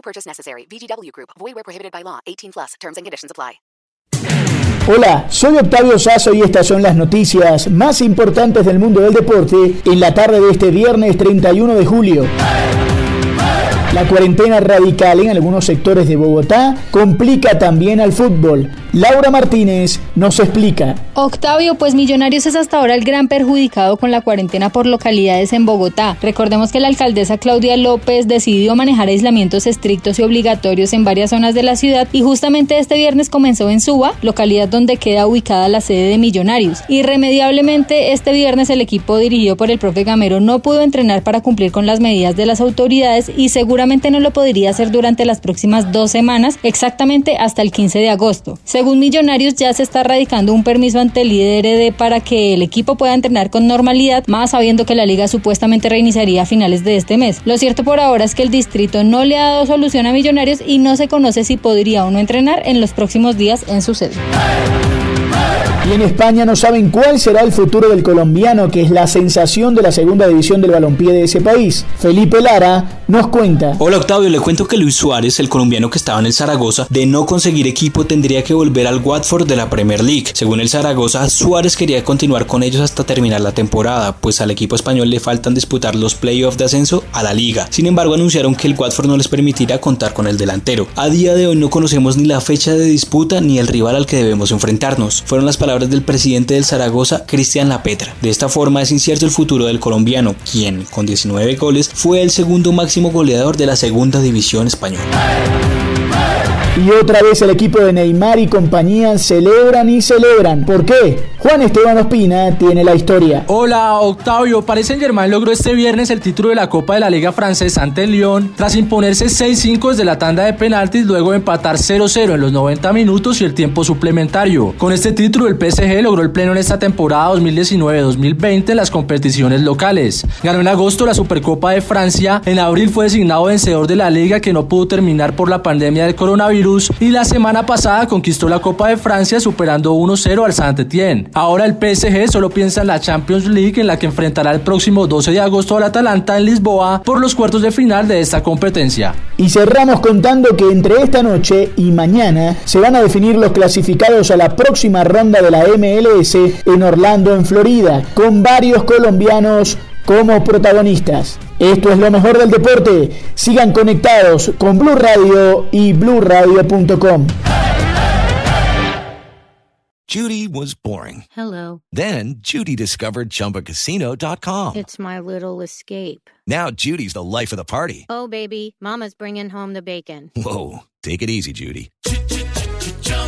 No purchase necessary. VGW Group. Void where prohibited by law. 18 plus. Terms and conditions apply. Hola, soy Octavio Sazo y estas son las noticias más importantes del mundo del deporte en la tarde de este viernes 31 de julio. La cuarentena radical en algunos sectores de Bogotá complica también al fútbol. Laura Martínez nos explica. Octavio, pues Millonarios es hasta ahora el gran perjudicado con la cuarentena por localidades en Bogotá. Recordemos que la alcaldesa Claudia López decidió manejar aislamientos estrictos y obligatorios en varias zonas de la ciudad y justamente este viernes comenzó en Suba, localidad donde queda ubicada la sede de Millonarios. Irremediablemente este viernes el equipo dirigido por el profe Gamero no pudo entrenar para cumplir con las medidas de las autoridades y seguramente no lo podría hacer durante las próximas dos semanas, exactamente hasta el 15 de agosto. Según Millonarios, ya se está radicando un permiso ante el líder para que el equipo pueda entrenar con normalidad, más sabiendo que la liga supuestamente reiniciaría a finales de este mes. Lo cierto por ahora es que el distrito no le ha dado solución a Millonarios y no se conoce si podría o no entrenar en los próximos días en su sede. Y en España no saben cuál será el futuro del colombiano, que es la sensación de la segunda división del balompié de ese país. Felipe Lara nos cuenta. Hola Octavio, le cuento que Luis Suárez, el colombiano que estaba en el Zaragoza, de no conseguir equipo tendría que volver al Watford de la Premier League. Según el Zaragoza, Suárez quería continuar con ellos hasta terminar la temporada, pues al equipo español le faltan disputar los playoffs de ascenso a la liga. Sin embargo, anunciaron que el Watford no les permitirá contar con el delantero. A día de hoy no conocemos ni la fecha de disputa ni el rival al que debemos enfrentarnos. Fueron las palabras del presidente del Zaragoza, Cristian Lapetra. De esta forma es incierto el futuro del colombiano, quien, con 19 goles, fue el segundo máximo goleador de la segunda división española. Y otra vez el equipo de Neymar y compañía celebran y celebran. ¿Por qué? Juan Esteban Ospina tiene la historia. Hola Octavio, Paris Saint Germain logró este viernes el título de la Copa de la Liga Francesa ante el Lyon tras imponerse 6-5 desde la tanda de penaltis luego de empatar 0-0 en los 90 minutos y el tiempo suplementario. Con este título el PSG logró el pleno en esta temporada 2019-2020 en las competiciones locales. Ganó en agosto la Supercopa de Francia, en abril fue designado vencedor de la liga que no pudo terminar por la pandemia del coronavirus y la semana pasada conquistó la Copa de Francia superando 1-0 al Saint-Étienne. Ahora el PSG solo piensa en la Champions League en la que enfrentará el próximo 12 de agosto al Atalanta en Lisboa por los cuartos de final de esta competencia. Y cerramos contando que entre esta noche y mañana se van a definir los clasificados a la próxima ronda de la MLS en Orlando, en Florida, con varios colombianos como protagonistas. Esto es lo mejor del deporte. Sigan conectados con Blue Radio y bluradio.com. Judy was boring. Hello. Then Judy discovered chumbacasino.com. It's my little escape. Now Judy's the life of the party. Oh baby, mama's bringing home the bacon. Whoa, take it easy Judy.